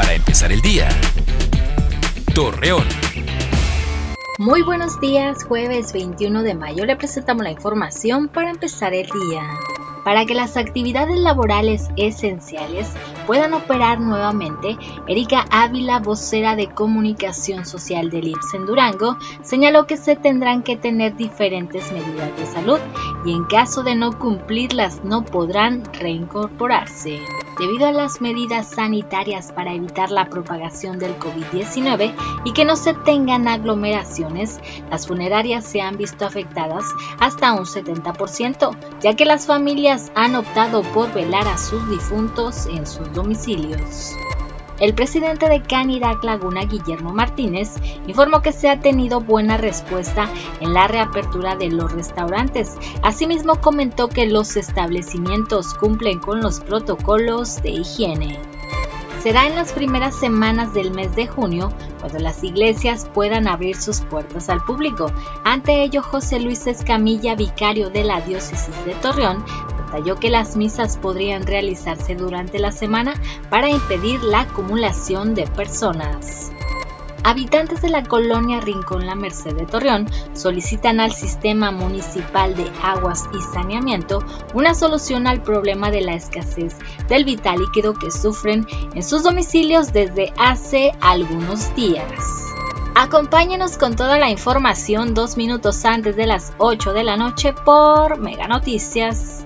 para empezar el día. Torreón. Muy buenos días, jueves 21 de mayo le presentamos la información para empezar el día. Para que las actividades laborales esenciales puedan operar nuevamente, Erika Ávila, vocera de comunicación social del IPS en Durango, señaló que se tendrán que tener diferentes medidas de salud y en caso de no cumplirlas no podrán reincorporarse. Debido a las medidas sanitarias para evitar la propagación del COVID-19 y que no se tengan aglomeraciones, las funerarias se han visto afectadas hasta un 70%, ya que las familias han optado por velar a sus difuntos en sus domicilios. El presidente de Canirac Laguna, Guillermo Martínez, informó que se ha tenido buena respuesta en la reapertura de los restaurantes. Asimismo, comentó que los establecimientos cumplen con los protocolos de higiene. Será en las primeras semanas del mes de junio cuando las iglesias puedan abrir sus puertas al público. Ante ello, José Luis Escamilla, vicario de la diócesis de Torreón, que las misas podrían realizarse durante la semana para impedir la acumulación de personas. Habitantes de la colonia Rincón La Merced de Torreón solicitan al Sistema Municipal de Aguas y Saneamiento una solución al problema de la escasez del vital líquido que sufren en sus domicilios desde hace algunos días. Acompáñenos con toda la información dos minutos antes de las 8 de la noche por Mega Noticias.